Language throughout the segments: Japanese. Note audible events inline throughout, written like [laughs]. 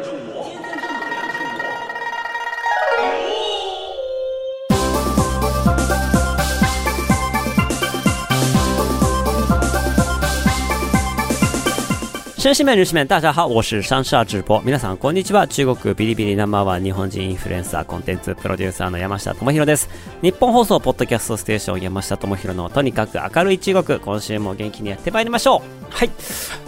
中国。绅士们、女士们，大家好，我是上下直播。皆さんこんにちは。中国ビリビリナンバーワン日本人インフルエンサーコンテンツプロデューサーの山下智博です。日本放送ポッドキャストステーション山下智博のとにかく明るい中国。今週も元気にやってまいりましょう。はい。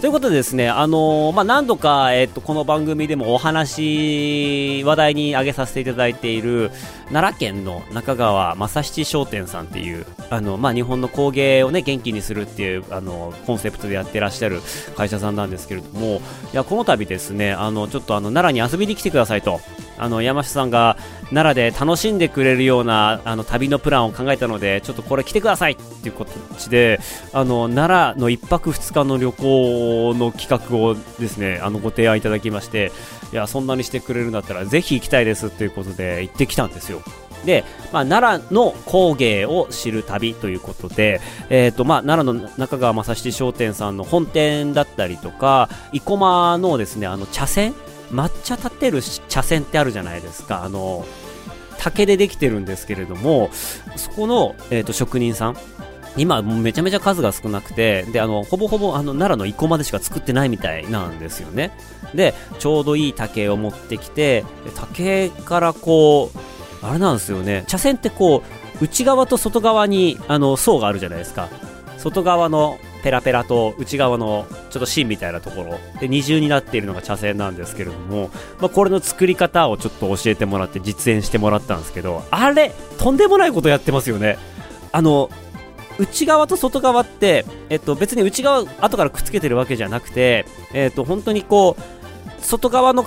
ということでですね、あのー、まあ、何度か、えっと、この番組でもお話、話題に挙げさせていただいている、奈良県の中川正七商店さんっていう、あの、まあ、日本の工芸をね、元気にするっていう、あの、コンセプトでやってらっしゃる会社さんなんですですけれども、いや、この度ですね、あの、ちょっとあの、奈良に遊びに来てくださいと、あの、山下さんが奈良で楽しんでくれるような、あの、旅のプランを考えたので、ちょっとこれ来てくださいっていう形で、あの、奈良の1泊2日の旅行の企画をですね、あの、ご提案いただきまして、いや、そんなにしてくれるんだったら、ぜひ行きたいですっていうことで行ってきたんですよ。で、まあ、奈良の工芸を知る旅ということで、え、ー、と、まあ、奈良の中川正七商店さんの本店だったりとか、生駒のですね、あの、茶筅抹茶立てる茶筅ってあるじゃないですか。あの、竹でできてるんですけれども、そこの、えっ、ー、と、職人さん、今、めちゃめちゃ数が少なくて、で、あの、ほぼほぼ、あの、奈良の生駒でしか作ってないみたいなんですよね。で、ちょうどいい竹を持ってきて、竹からこう、あれなんですよね。茶筅ってこう内側と外側にあの層があるじゃないですか。外側のペラペラと内側のちょっと芯みたいなところ。で二重になっているのが茶筅なんですけれども、まあ、これの作り方をちょっと教えてもらって実演してもらったんですけどあれとんでもないことやってますよね。あの内側と外側って、えっと、別に内側後からくっつけてるわけじゃなくて、えっと、本当にこう外側の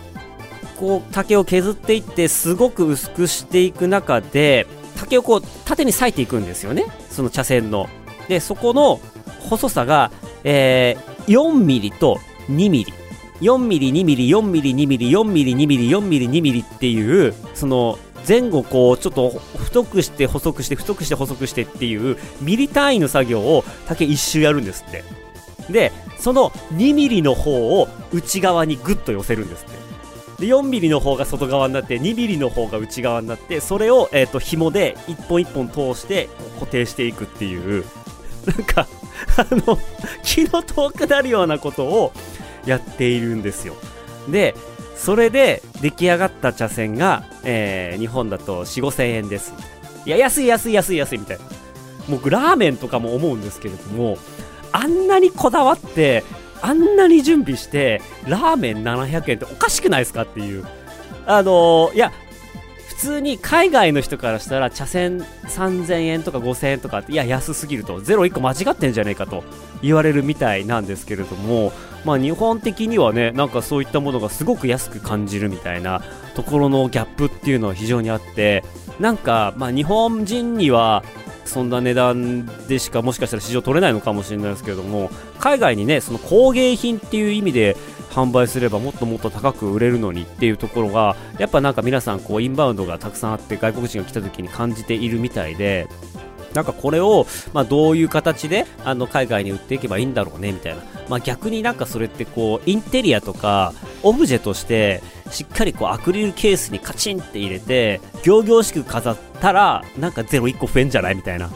こう竹を削っていってすごく薄くしていく中で竹をこう縦に裂いていくんですよね。その茶筅の。でそこの細さが、えー、4ミリと2ミリ。4ミリ2ミリ4ミリ2ミリ4ミリ2ミリ4ミリ2ミリっていうその前後こうちょっと太くして細くして太くして細くしてっていうミリ単位の作業を竹一周やるんですって。でその2ミリの方を内側にグッと寄せるんですって。で4ミリの方が外側になって2ミリの方が内側になってそれを、えーと、紐で1本1本通して固定していくっていう。なんかあの気の遠くなるようなことをやっているんですよ。でそれで出来上がった茶筅が、えー、日本だと4 5千円です。いや安い安い安い安いみたいな。僕ラーメンとかも思うんですけれどもあんなにこだわってあんなに準備して、ラーメン700円っておかしくないですかっていう。あのー、いや、普通に海外の人からしたら茶筅3000円とか5000円とかっていや安すぎるとゼロ1個間違ってんじゃねえかと言われるみたいなんですけれどもまあ日本的にはねなんかそういったものがすごく安く感じるみたいなところのギャップっていうのは非常にあってなんかまあ日本人にはそんな値段でしかもしかしたら市場取れないのかもしれないですけれども海外にねその工芸品っていう意味で販売すればもっともっと高く売れるのにっていうところがやっぱなんか皆さんこうインバウンドがたくさんあって外国人が来た時に感じているみたいでなんかこれを、まあ、どういう形であの海外に売っていけばいいんだろうねみたいな、まあ、逆になんかそれってこうインテリアとかオブジェとしてしっかりこうアクリルケースにカチンって入れて行々しく飾ったらなんかゼロ1個増えんじゃないみたいな。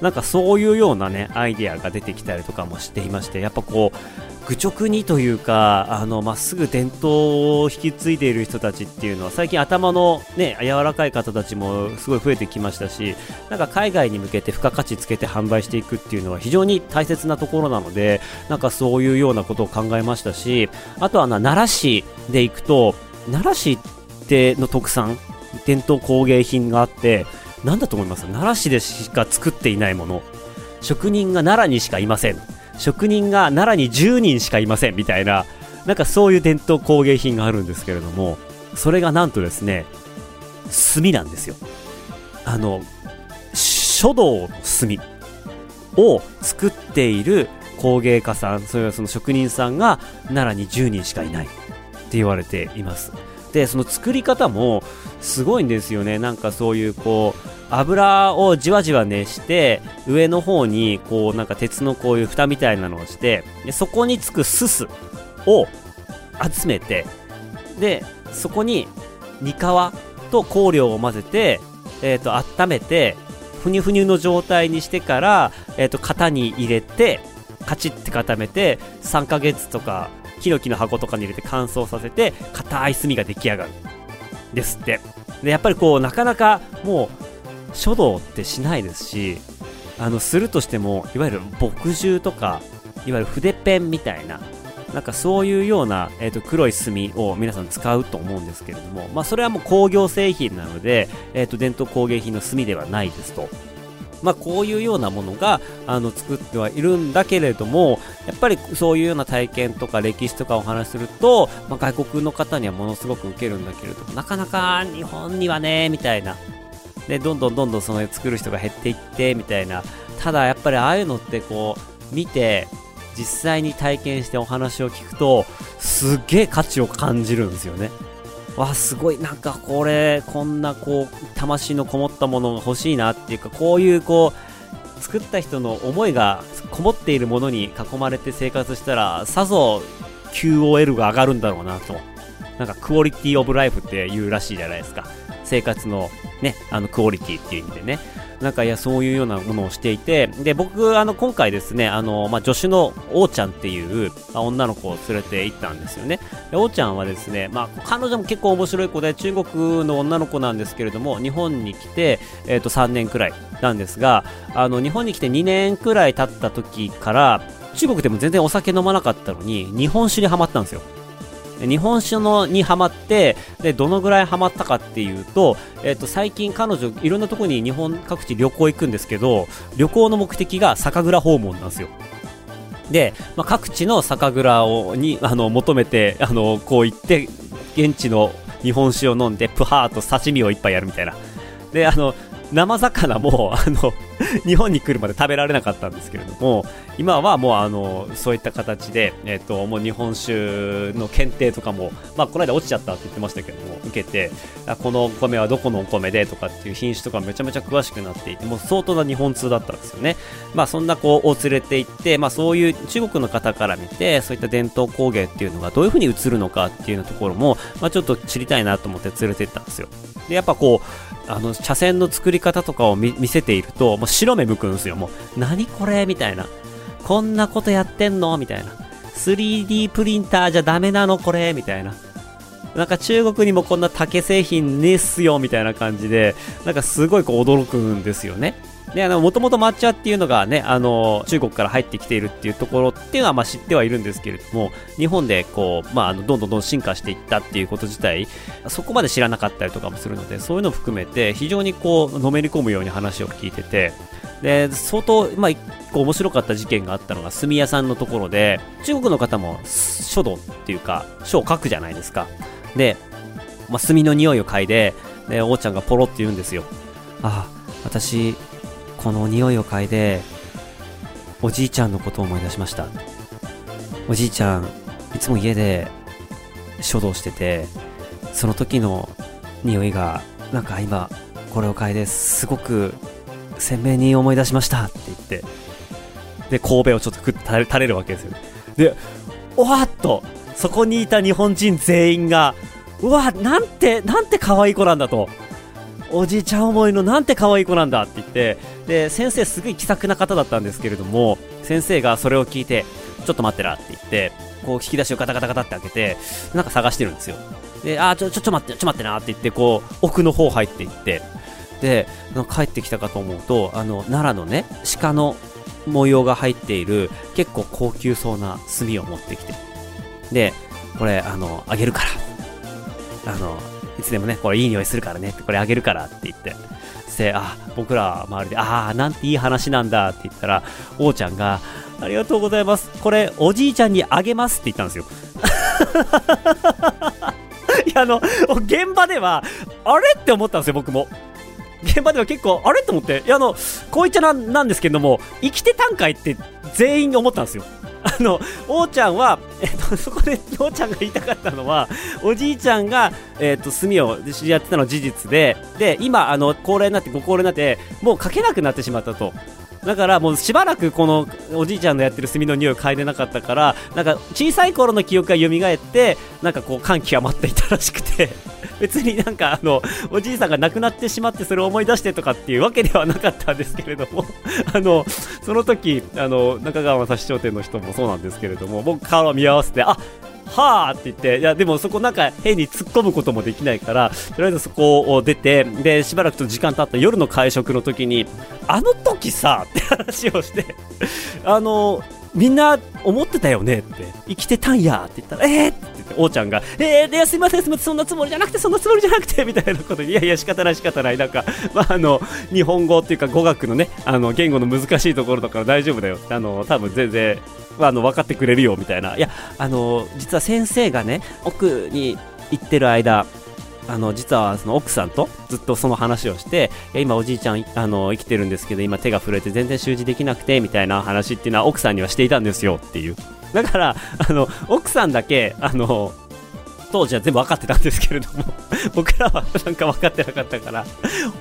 なんかそういうようなねアイデアが出てきたりとかもしていましてやっぱこう愚直にというかあのまっすぐ伝統を引き継いでいる人たちっていうのは最近頭のね柔らかい方たちもすごい増えてきましたしなんか海外に向けて付加価値つけて販売していくっていうのは非常に大切なところなのでなんかそういうようなことを考えましたしあとはな奈良市で行くと奈良市っての特産伝統工芸品があって何だと思います？奈良市でしか作っていないもの。職人が奈良にしかいません。職人が奈良に10人しかいません。みたいな、なんかそういう伝統工芸品があるんですけれども、それがなんとですね、炭なんですよ。あの、書道の炭を作っている工芸家さん、それはその職人さんが奈良に10人しかいない。って言われています。で、その作り方もすごいんですよね。なんかそういうこう、油をじわじわ熱して上の方にこうなんか鉄のこういう蓋みたいなのをしてでそこにつくすすを集めてでそこに煮皮と香料を混ぜて、えー、と温めてふにゅふにゅの状態にしてから、えー、と型に入れてカチッて固めて3ヶ月とかヒノキの箱とかに入れて乾燥させて硬い炭が出来上がるですってでやっぱりこうなかなかもう書道ってしないですしあのするとしてもいわゆる墨汁とかいわゆる筆ペンみたいななんかそういうような、えー、と黒い墨を皆さん使うと思うんですけれども、まあ、それはもう工業製品なので、えー、と伝統工芸品の墨ではないですと。まあ、こういうようなものがあの作ってはいるんだけれどもやっぱりそういうような体験とか歴史とかお話すると、まあ、外国の方にはものすごく受けるんだけれどもなかなか日本にはねみたいな。でどんどんどんどんその作る人が減っていってみたいな。ただやっぱりああいうのってこう見て実際に体験してお話を聞くとすっげえ価値を感じるんですよね。わあすごい。なんかこれこんなこう魂のこもったものが欲しいなっていうかこういうこう作った人の思いがこもっているものに囲まれて生活したらさぞ QOL が上がるんだろうなとなんかクオリティオブライフって言うらしいじゃないですか。生活のねあのクオリティっていう意味でね。なんかいやそういうようなものをしていてで僕あの今回ですねあの、まあ、助手のおーちゃんっていう、まあ、女の子を連れて行ったんですよね。でおーちゃんはですね、まあ、彼女も結構面白い子で中国の女の子なんですけれども日本に来て、えー、と3年くらいなんですがあの日本に来て2年くらい経った時から中国でも全然お酒飲まなかったのに日本酒にはまったんですよ。日本酒のにハマってでどのぐらいハマったかっていうと,、えー、と最近彼女いろんなとこに日本各地旅行行くんですけど旅行の目的が酒蔵訪問なんですよ。で、まあ、各地の酒蔵をにあの求めてあのこう行って現地の日本酒を飲んでプハーと刺身を一杯やるみたいな。であの生魚もあの [laughs] 日本に来るまで食べられなかったんですけれども今はもうあのそういった形で、えっともう日本酒の検定とかも、まあ、この間落ちちゃったって言ってましたけども受けてあこのお米はどこのお米でとかっていう品種とかめちゃめちゃ詳しくなっていてもう相当な日本通だったんですよね、まあ、そんな子を連れて行って、まあ、そういう中国の方から見てそういった伝統工芸っていうのがどういうふうに映るのかっていうようなところも、まあ、ちょっと知りたいなと思って連れて行ったんですよ。でやっぱこうあの茶筅の作り方とかを見せているともう白目向くんすよ。もう何これみたいな。こんなことやってんの？みたいな。3D プリンターじゃダメなのこれ？みたいな。なんか中国にもこんな竹製品ねっすよ？みたいな感じでなんかすごいこう驚くんですよね。で、あの、もともと抹茶っていうのがね、あの、中国から入ってきているっていうところっていうのは、まあ知ってはいるんですけれども、日本でこう、まあ、あの、どんどんどん進化していったっていうこと自体、そこまで知らなかったりとかもするので、そういうのを含めて、非常にこう、のめり込むように話を聞いてて、で、相当、まあ、一個面白かった事件があったのが、炭屋さんのところで、中国の方も書道っていうか、書を書くじゃないですか。で、まあ、炭の匂いを嗅いで、で、おーちゃんがポロって言うんですよ。ああ、私、この匂いを嗅いで、おじいちゃんのことを思い出しました。おじいちゃん、いつも家で書道してて、その時の匂いが、なんか今、これを嗅いですごく鮮明に思い出しましたって言って、で、神戸をちょっと垂れるわけですよ。で、おわっと、そこにいた日本人全員が、うわ、なんて、なんて可愛い子なんだと。おじいちゃん思いのなんて可愛い子なんだって言って、で、先生すごい気さくな方だったんですけれども、先生がそれを聞いて、ちょっと待ってなって言って、こう引き出しをガタガタガタって開けて、なんか探してるんですよ。で、あー、ちょ、ちょ、ちょ待って、ちょ待ってなって言って、こう、奥の方入っていって、で、帰ってきたかと思うと、あの、奈良のね、鹿の模様が入っている、結構高級そうな炭を持ってきて、で、これ、あの、あげるから。あの、いつでもね、これいい匂いするからね、これあげるからって言って。で、あ、僕ら周りで、ああ、なんていい話なんだって言ったら、王ちゃんが、ありがとうございます。これ、おじいちゃんにあげますって言ったんですよ。[laughs] いや、あの、現場では、あれって思ったんですよ、僕も。現場では結構、あれと思って、いや、あの、こういっちゃなんですけども、生きてたんかいって全員思ったんですよ。あの、おーちゃんは、えっと、そこで、おーちゃんが言いたかったのは、おじいちゃんが、えっと、炭をやってたのは事実で、で、今、あの、高齢になって、ご高齢になって、もう書けなくなってしまったと。だからもうしばらくこのおじいちゃんのやってる炭の匂いを嗅いでなかったからなんか小さい頃の記憶が蘇ってなんかこう感極まっていたらしくて [laughs] 別になんかあのおじいさんが亡くなってしまってそれを思い出してとかっていうわけではなかったんですけれども [laughs] あのその時あの中川正史商店の人もそうなんですけれども僕顔を見合わせてあはあって言って、いや、でもそこなんか変に突っ込むこともできないから、とりあえずそこを出て、で、しばらくと時間経った夜の会食の時に、あの時さ、って話をしてあの、みんな思ってたよねって、生きてたんやって言ったら、えー、って言って、おーちゃんが、えー、いや、すいません、すみません、そんなつもりじゃなくて、そんなつもりじゃなくて、[laughs] みたいなことで、いやいや、仕方ない、仕方ない、なんか、まあ、あの、日本語っていうか語学のね、あの、言語の難しいところだから大丈夫だよ。あの、多分全然、あの分かってくれるよみたいな。いやあの実は先生がね奥に行ってる間あの実はその奥さんとずっとその話をして今おじいちゃんあの生きてるんですけど今手が震えて全然習字できなくてみたいな話っていうのは奥さんにはしていたんですよっていう。だからあの奥さんだけあの当時は全部分かってたんですけれども [laughs] 僕らは [laughs] なんか分かってなかったから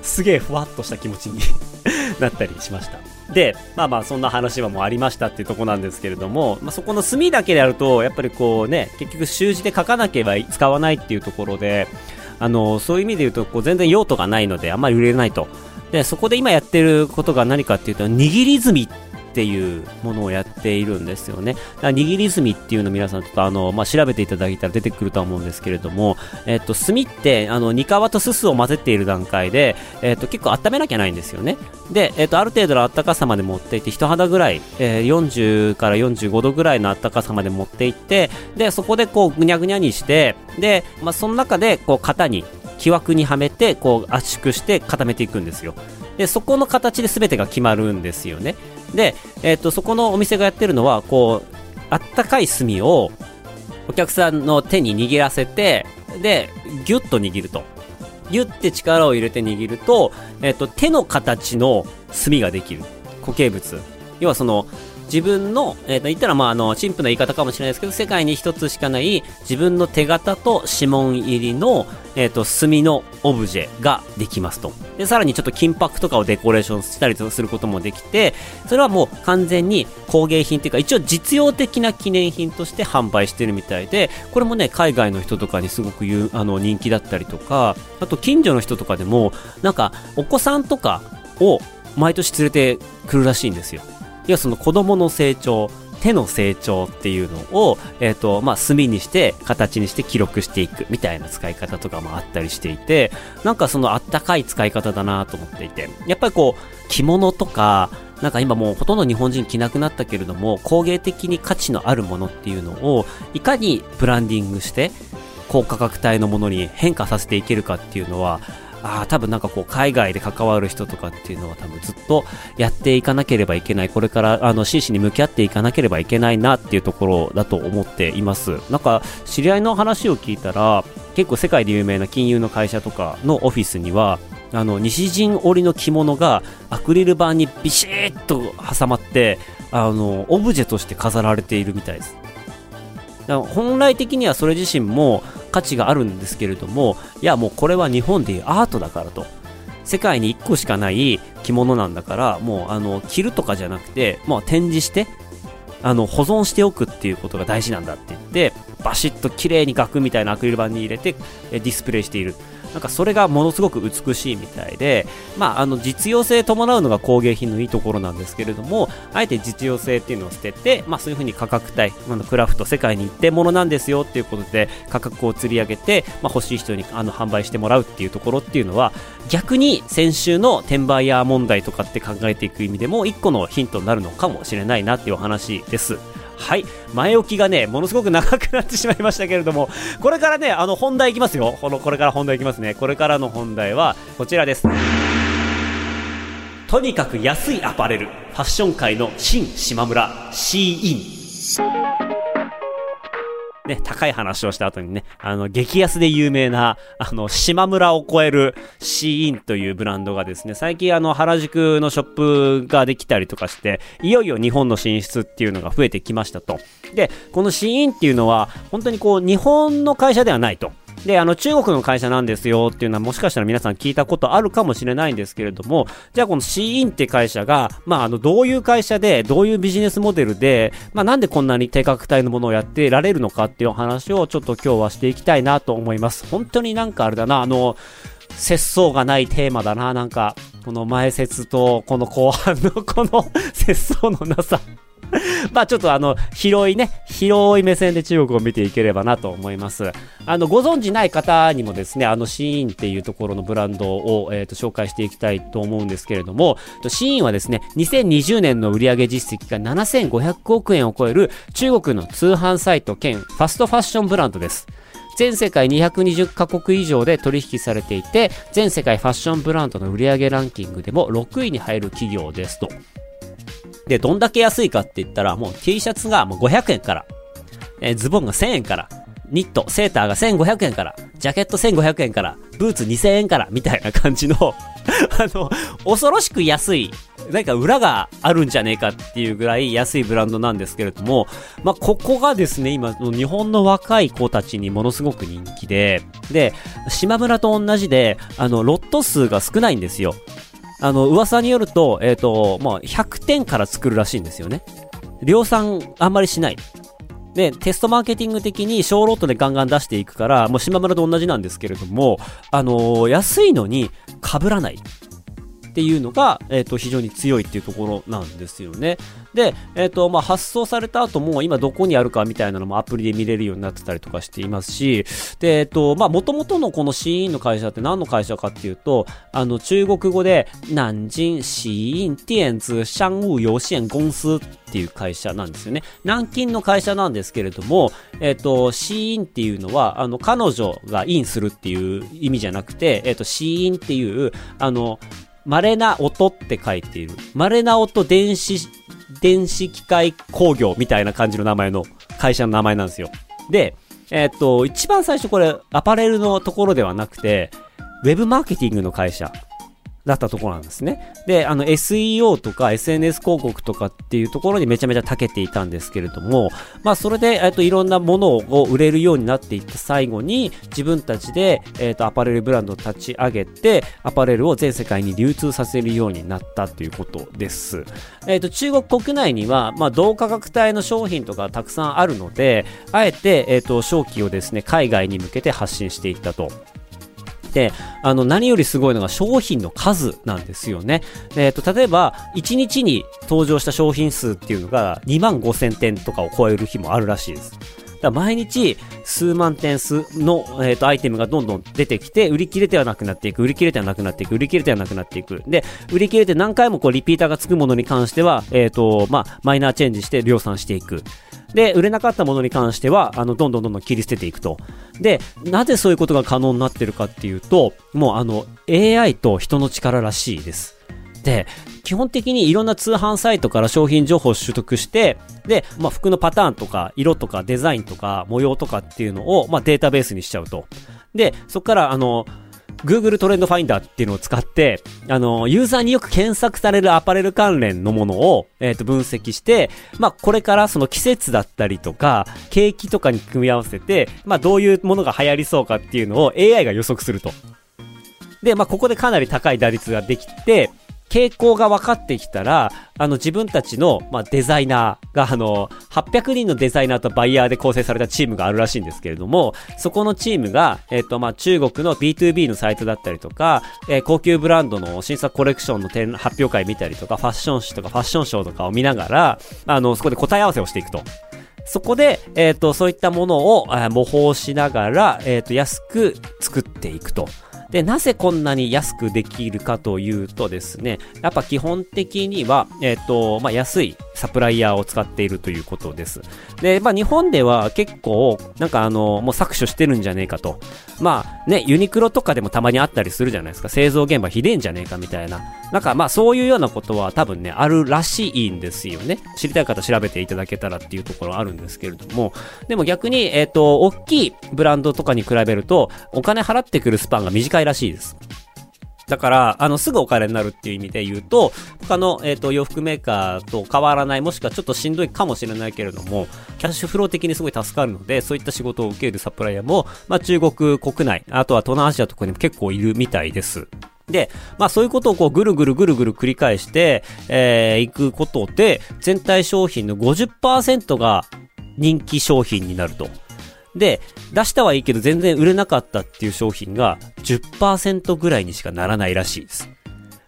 すげえふわっとした気持ちに [laughs] なったりしました。でまあまあそんな話はもうありましたっていうとこなんですけれども、まあ、そこの墨だけでやるとやっぱりこうね結局習字で書かなければ使わないっていうところであのそういう意味で言うとこう全然用途がないのであんまり売れないと。でそこで今やってることが何かっていうと握り墨っていうものをやっているんですよね。握り墨っていうの皆さんちょっとあの、まあ、調べていただいたら出てくるとは思うんですけれども、えっと、墨って、あの、ニカワとススを混ぜている段階で、えっと、結構温めなきゃないんですよね。で、えっと、ある程度の暖かさまで持っていって、人肌ぐらい、えー、40から45度ぐらいの暖かさまで持っていって、で、そこでこう、ぐにゃぐにゃにして、で、まあ、その中で、こう、型に、木枠にはめて、こう、圧縮して固めていくんですよ。で、そこの形で全てが決まるんですよね。で、えっ、ー、と、そこのお店がやってるのは、こう、あったかい炭をお客さんの手に握らせて、で、ギュッと握ると。ギュッて力を入れて握ると、えっ、ー、と、手の形の炭ができる。固形物。要はその、自分の、えっ、ー、と、言ったら、まあ、あの、陳腐な言い方かもしれないですけど、世界に一つしかない自分の手形と指紋入りの、えっ、ー、と、墨のオブジェができますと。で、さらにちょっと金箔とかをデコレーションしたりすることもできて、それはもう完全に工芸品っていうか、一応実用的な記念品として販売してるみたいで、これもね、海外の人とかにすごく言う、あの、人気だったりとか、あと近所の人とかでも、なんか、お子さんとかを毎年連れてくるらしいんですよ。要はその子供の成長、手の成長っていうのを、えっ、ー、と、まあ、墨にして、形にして記録していくみたいな使い方とかもあったりしていて、なんかそのあったかい使い方だなと思っていて、やっぱりこう、着物とか、なんか今もうほとんど日本人着なくなったけれども、工芸的に価値のあるものっていうのを、いかにブランディングして、高価格帯のものに変化させていけるかっていうのは、あ多分なんかこう海外で関わる人とかっていうのは多分ずっとやっていかなければいけないこれからあの真摯に向き合っていかなければいけないなっていうところだと思っています。なんか知り合いの話を聞いたら結構世界で有名な金融の会社とかのオフィスにはあの西陣織の着物がアクリル板にビシッと挟まってあのオブジェとして飾られているみたいです。だから本来的にはそれ自身も価値があるんですけれどもいやもうこれは日本でいうアートだからと。世界に1個しかない着物なんだからもうあの着るとかじゃなくてもう展示してあの保存しておくっていうことが大事なんだって言ってバシッと綺麗に額みたいなアクリル板に入れてディスプレイしている。なんかそれがものすごく美しいみたいで、まあ、あの実用性伴うのが工芸品のいいところなんですけれども、あえて実用性っていうのを捨てて、まあ、そういうふうに価格帯、あのクラフト、世界に一定ものなんですよっていうことで価格を釣り上げて、まあ、欲しい人にあの販売してもらうっていうところっていうのは、逆に先週の転売ヤー問題とかって考えていく意味でも、一個のヒントになるのかもしれないなっていうお話です。はい。前置きがね、ものすごく長くなってしまいましたけれども、これからね、あの、本題いきますよ。この、これから本題いきますね。これからの本題は、こちらです。とにかく安いアパレル。ファッション界の新島村、シーイン。ね、高い話をした後にね、あの、激安で有名な、あの、島村を超えるシーンというブランドがですね、最近あの、原宿のショップができたりとかして、いよいよ日本の進出っていうのが増えてきましたと。で、このシーンっていうのは、本当にこう、日本の会社ではないと。で、あの、中国の会社なんですよっていうのはもしかしたら皆さん聞いたことあるかもしれないんですけれども、じゃあこのシーインって会社が、まあ、あの、どういう会社で、どういうビジネスモデルで、まあ、なんでこんなに低価格帯のものをやってられるのかっていうお話をちょっと今日はしていきたいなと思います。本当になんかあれだな、あの、節操がないテーマだな、なんか、この前説とこの後半のこの節操のなさ [laughs] まあちょっとあの、広いね、広い目線で中国を見ていければなと思います。あの、ご存知ない方にもですね、あの、シーンっていうところのブランドを、え、と、紹介していきたいと思うんですけれども、シーンはですね、2020年の売上実績が7500億円を超える中国の通販サイト兼ファストファッションブランドです。全世界220カ国以上で取引されていて、全世界ファッションブランドの売上ランキングでも6位に入る企業ですと。で、どんだけ安いかって言ったら、もう T シャツがもう500円から、えー、ズボンが1000円から、ニット、セーターが1500円から、ジャケット1500円から、ブーツ2000円から、みたいな感じの [laughs] あの、恐ろしく安い、何か裏があるんじゃねえかっていうぐらい安いブランドなんですけれども、まあ、ここがですね、今、日本の若い子たちにものすごく人気で、で、島村と同じで、あの、ロット数が少ないんですよ。あの、噂によると、えっ、ー、と、まあ、100点から作るらしいんですよね。量産あんまりしない。で、テストマーケティング的に小ロットでガンガン出していくから、もう島村と同じなんですけれども、あのー、安いのに被らない。っていうのが、えっ、ー、と、非常に強いっていうところなんですよね。で、えっ、ー、と、まあ、発送された後も今どこにあるかみたいなのもアプリで見れるようになってたりとかしていますし、で、えっ、ー、と、まあ、元々のこのシーンの会社って何の会社かっていうと、あの、中国語で、南京シーン電子商務有限公司っていう会社なんですよね。南京の会社なんですけれども、えっ、ー、と、シーンっていうのは、あの、彼女がインするっていう意味じゃなくて、えっ、と、シーンっていう、あの、稀な音って書いている。稀な音電子、電子機械工業みたいな感じの名前の会社の名前なんですよ。で、えー、っと、一番最初これ、アパレルのところではなくて、ウェブマーケティングの会社だったところなんですね。で、あの SEO とか SNS 広告とかっていうところにめちゃめちゃ長けていたんですけれども、まあそれで、えっと、いろんなものを売れるようになっていった最後に、自分たちで、えっと、アパレルブランドを立ち上げて、アパレルを全世界に流通させるようになったということです。えっと、中国国内には、まあ同価格帯の商品とかたくさんあるので、あえて、えっと、商機をですね、海外に向けて発信していったと。て、あの、何よりすごいのが商品の数なんですよね。えっ、ー、と、例えば、1日に登場した商品数っていうのが2万5千点とかを超える日もあるらしいです。だ毎日数万点数の、えーと、アイテムがどんどん出てきて、売り切れてはなくなっていく、売り切れてはなくなっていく、売り切れてはなくなっていく。で、売り切れて何回もこうリピーターがつくものに関しては、え、ー、と、まあ、マイナーチェンジして量産していく。で、売れなかったものに関しては、あの、どんどんどんどん切り捨てていくと。で、なぜそういうことが可能になってるかっていうと、もうあの、AI と人の力らしいです。で、基本的にいろんな通販サイトから商品情報を取得して、で、まあ、服のパターンとか、色とかデザインとか、模様とかっていうのを、まあ、データベースにしちゃうと。で、そこから、あの、Google トレンドファインダーっていうのを使って、あの、ユーザーによく検索されるアパレル関連のものを、えっ、ー、と、分析して、まあ、これからその季節だったりとか、景気とかに組み合わせて、まあ、どういうものが流行りそうかっていうのを AI が予測すると。で、まあ、ここでかなり高い打率ができて、傾向が分かってきたら、あの自分たちの、まあ、デザイナーが、あの、800人のデザイナーとバイヤーで構成されたチームがあるらしいんですけれども、そこのチームが、えっ、と、まあ、中国の B2B のサイトだったりとか、えー、高級ブランドの新作コレクションの展発表会見たりとか、ファッション誌とかファッションショーとかを見ながら、あの、そこで答え合わせをしていくと。そこで、えっ、と、そういったものを、模倣しながら、えっ、と、安く作っていくと。で、なぜこんなに安くできるかというとですね、やっぱ基本的には、えっ、ー、と、まあ、安いサプライヤーを使っているということです。で、まあ日本では結構、なんかあの、もう搾取してるんじゃねえかと。まあね、ユニクロとかでもたまにあったりするじゃないですか。製造現場ひでえんじゃねえかみたいな。なんかまあそういうようなことは多分ね、あるらしいんですよね。知りたい方調べていただけたらっていうところあるんですけれども。でも逆に、えっ、ー、と、大きいブランドとかに比べると、お金払ってくるスパンが短いらしいです。だから、あの、すぐお金になるっていう意味で言うと、他の、えっ、ー、と、洋服メーカーと変わらない、もしくはちょっとしんどいかもしれないけれども、キャッシュフロー的にすごい助かるので、そういった仕事を受けるサプライヤーも、まあ、中国国内、あとは東南アジアとかにも結構いるみたいです。で、まあそういうことをこうぐるぐるぐるぐる繰り返して、えー、いくことで、全体商品の50%が人気商品になると。で、出したはいいけど全然売れなかったっていう商品が10%ぐらいにしかならないらしいです。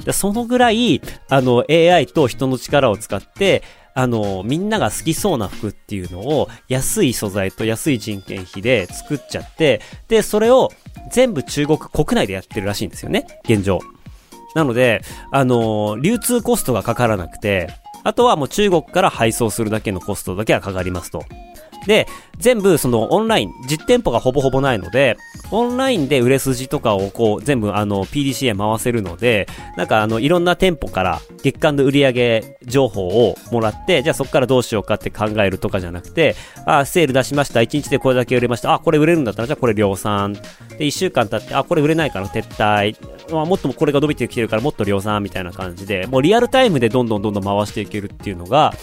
でそのぐらい、あの、AI と人の力を使って、あの、みんなが好きそうな服っていうのを安い素材と安い人件費で作っちゃって、で、それを全部中国国内でやってるらしいんですよね、現状。なので、あの、流通コストがかからなくて、あとはもう中国から配送するだけのコストだけがかかりますと。で、全部そのオンライン、実店舗がほぼほぼないので、オンラインで売れ筋とかをこう全部あの PDCA 回せるので、なんかあのいろんな店舗から月間の売上情報をもらって、じゃあそこからどうしようかって考えるとかじゃなくて、あ、セール出しました。1日でこれだけ売れました。あ、これ売れるんだったらじゃあこれ量産。で、1週間経って、あ、これ売れないから撤退。まあ、もっともこれが伸びてきてるからもっと量産みたいな感じで、もうリアルタイムでどんどんどんどん回していけるっていうのが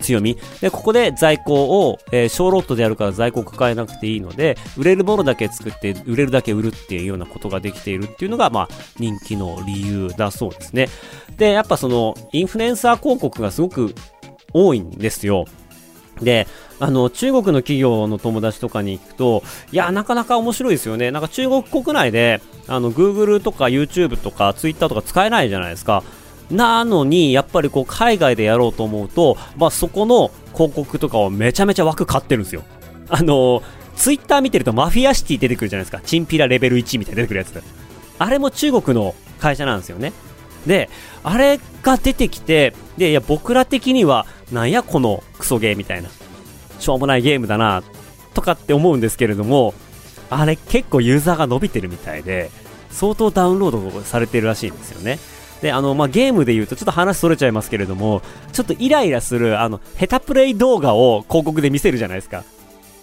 強み。で、ここで在庫を、えー、小ロットでやるから在庫抱えなくていいので、売れるものだけ作って売れれるだけ売るっていうようなことができているっていうのが、まあ、人気の理由だそうですね。で、やっぱその、インフルエンサー広告がすごく多いんですよ。で、あの、中国の企業の友達とかに行くと、いや、なかなか面白いですよね。なんか中国国内で、あの、Google とか YouTube とか Twitter とか使えないじゃないですか。なのに、やっぱりこう、海外でやろうと思うと、まあ、そこの広告とかをめちゃめちゃ枠買ってるんですよ。あの、Twitter 見てるとマフィアシティ出てくるじゃないですか。チンピラレベル1みたいな出てくるやつ。あれも中国の会社なんですよね。で、あれが出てきて、で、いや、僕ら的には、なんやこのクソゲーみたいな。しょうもないゲームだな、とかって思うんですけれども、あれ結構ユーザーが伸びてるみたいで、相当ダウンロードされてるらしいんですよね。で、あの、まあ、ゲームで言うと、ちょっと話それちゃいますけれども、ちょっとイライラする、あの、ヘタプレイ動画を広告で見せるじゃないですか。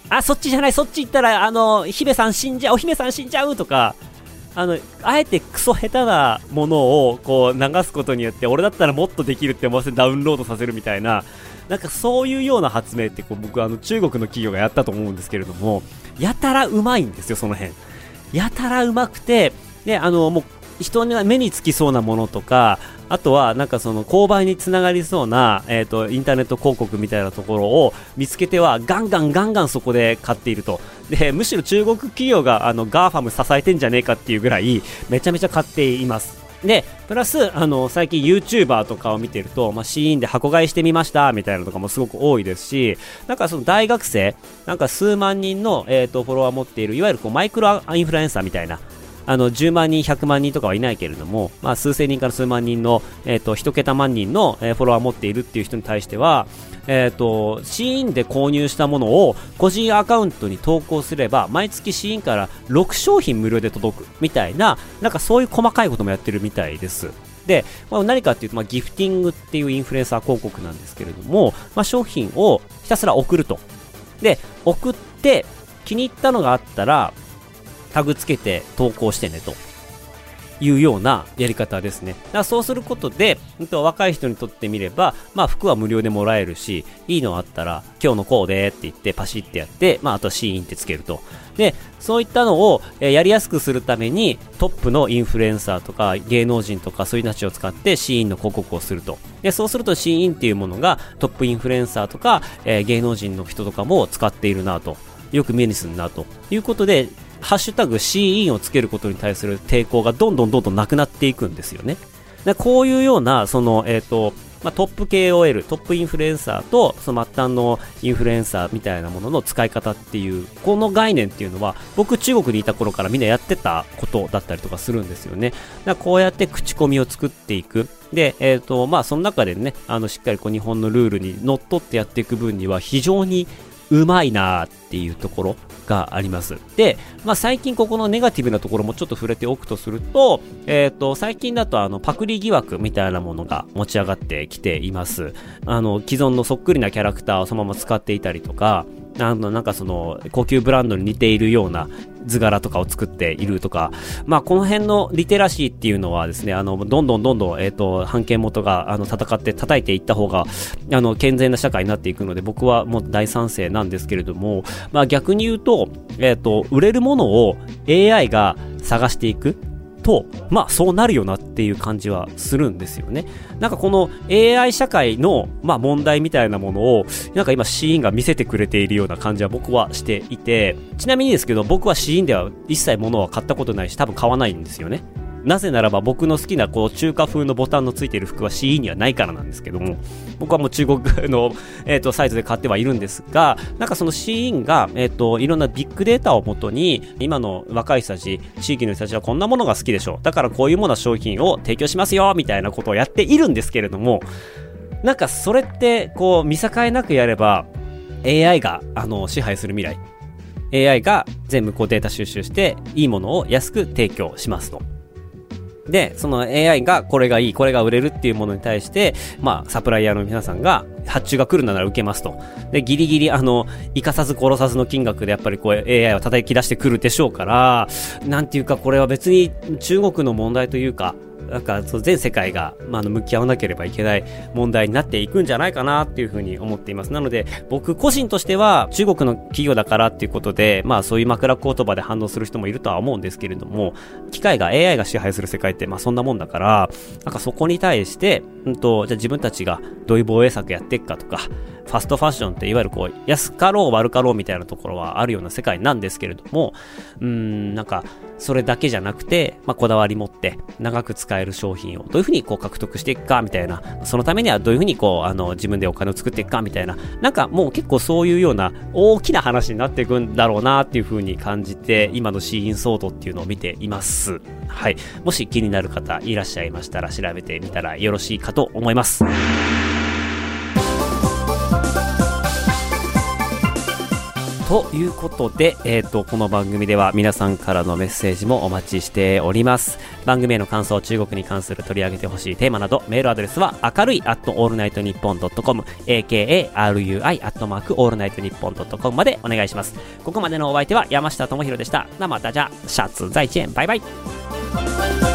あ、そっちじゃない、そっち行ったら、あの、姫さん死んじゃう、お姫さん死んじゃうとか、あの、あえてクソ下手なものをこう流すことによって、俺だったらもっとできるって思わせてダウンロードさせるみたいな、なんかそういうような発明ってこう僕あの中国の企業がやったと思うんですけれども、やたらうまいんですよ、その辺。やたらうまくて、で、あの、もう人に目につきそうなものとか、あとはなんかその購買につながりそうな、え、ー、と、インターネット広告みたいなところを見つけてはガンガンガンガンそこで買っていると。で、むしろ中国企業があの GAFAM 支えてんじゃねえかっていうぐらいめちゃめちゃ買っています。で、プラス、あの、最近 YouTuber とかを見てると、まあ、 SHEIN で箱買いしてみました、みたいなのとかもすごく多いですし、なんかその大学生、なんか数万人の、えっ、ー、と、フォロワー持っている、いわゆるこう、マイクロインフルエンサーみたいな、あの、10万人、100万人とかはいないけれども、まあ、数千人から数万人の、えっ、ー、と、1桁万人の、えー、フォロワーを持っているっていう人に対しては、えっ、ー、と、シーンで購入したものを個人アカウントに投稿すれば、毎月シーンから6商品無料で届くみたいな、なんかそういう細かいこともやってるみたいです。で、まあ、何かっていうと、まあ、ギフティングっていうインフルエンサー広告なんですけれども、まあ、商品をひたすら送ると。で、送って、気に入ったのがあったら、タグつけて投稿してねと。いうようなやり方ですね。だそうすることで、若い人にとってみれば、まあ服は無料でもらえるし、いいのあったら、今日のコーデって言ってパシってやって、まああとはシーンってつけると。で、そういったのを、やりやすくするために、トップのインフルエンサーとか芸能人とかそういう人たちを使ってシーンの広告をすると。で、そうするとシーンっていうものがトップインフルエンサーとか、えー、芸能人の人とかも使っているなと。よく目にするなということで、ハッシュタグ C インをつけることに対する抵抗がどんどんどんどんなくなっていくんですよね。でこういうような、その、えっ、ー、と、まあ、トップ KOL、トップインフルエンサーと、その末端のインフルエンサーみたいなものの使い方っていう、この概念っていうのは、僕中国にいた頃からみんなやってたことだったりとかするんですよね。だこうやって口コミを作っていく。で、えっ、ー、と、まあ、その中でね、あの、しっかりこう日本のルールにのっとってやっていく分には非常にうまいなっていうところがあります。で、まあ、最近ここのネガティブなところもちょっと触れておくとすると、えっ、ー、と、最近だとあの、パクリ疑惑みたいなものが持ち上がってきています。あの、既存のそっくりなキャラクターをそのまま使っていたりとか、あの、なんかその、高級ブランドに似ているような図柄とかを作っているとか、まあ、この辺のリテラシーっていうのはですね、あの、どんどんどんどん、えっ、ー、と、判権元が、あの、戦って叩いていった方が、あの、健全な社会になっていくので、僕はもう大賛成なんですけれども、まあ、逆に言うと、えっ、ー、と、売れるものを AI が探していく。と、まあそうなるよなっていう感じはするんですよね。なんかこの AI 社会の、まあ問題みたいなものを、なんか今シーンが見せてくれているような感じは僕はしていて、ちなみにですけど僕はシーンでは一切物は買ったことないし多分買わないんですよね。なぜならば僕の好きなこう中華風のボタンのついている服は CE にはないからなんですけども、僕はもう中国の、えーと、サイズで買ってはいるんですが、なんかその CE が、えーと、いろんなビッグデータをもとに、今の若い人たち、地域の人たちはこんなものが好きでしょう。だからこういうものは商品を提供しますよみたいなことをやっているんですけれども、なんかそれってこう見境なくやれば AI があの支配する未来 AI が全部こうデータ収集していいものを安く提供しますと。で、その AI がこれがいい、これが売れるっていうものに対して、まあ、サプライヤーの皆さんが発注が来るなら受けますと。で、ギリギリ、あの、生かさず殺さずの金額でやっぱりこう AI を叩き出してくるでしょうから、なんていうかこれは別に中国の問題というか、なんかそう全世界が、まあ、向き合わなければいけない問題になっていくんじゃないかなっていうふうに思っています。なので、僕個人としては中国の企業だからっていうことで、まあそういう枕言葉で反応する人もいるとは思うんですけれども、機械が AI が支配する世界ってまあそんなもんだから、なんかそこに対して、うんと、じゃあ自分たちがどういう防衛策やっていくかとか、ファストファッションっていわゆるこう、安かろう悪かろうみたいなところはあるような世界なんですけれども、うん、なんか、それだけじゃなくて、まあ、こだわり持って、長く使える商品をどういうふうにこう獲得していくか、みたいな、そのためにはどういうふうにこう、あの、自分でお金を作っていくか、みたいな、なんかもう結構そういうような大きな話になっていくんだろうな、っていうふうに感じて、今のシーンソードっていうのを見ています。はい。もし気になる方いらっしゃいましたら調べてみたらよろしいかと思います。ということで、えっ、ー、と、この番組では皆さんからのメッセージもお待ちしております。番組への感想、中国に関する取り上げてほしいテーマなど、メールアドレスは、明るい at allnightnippon.com、akarui アットマークオールナイトニッポン .com までお願いします。ここまでのお相手は山下智博でした。なまたじゃ、シャツ在地園、バイバイ。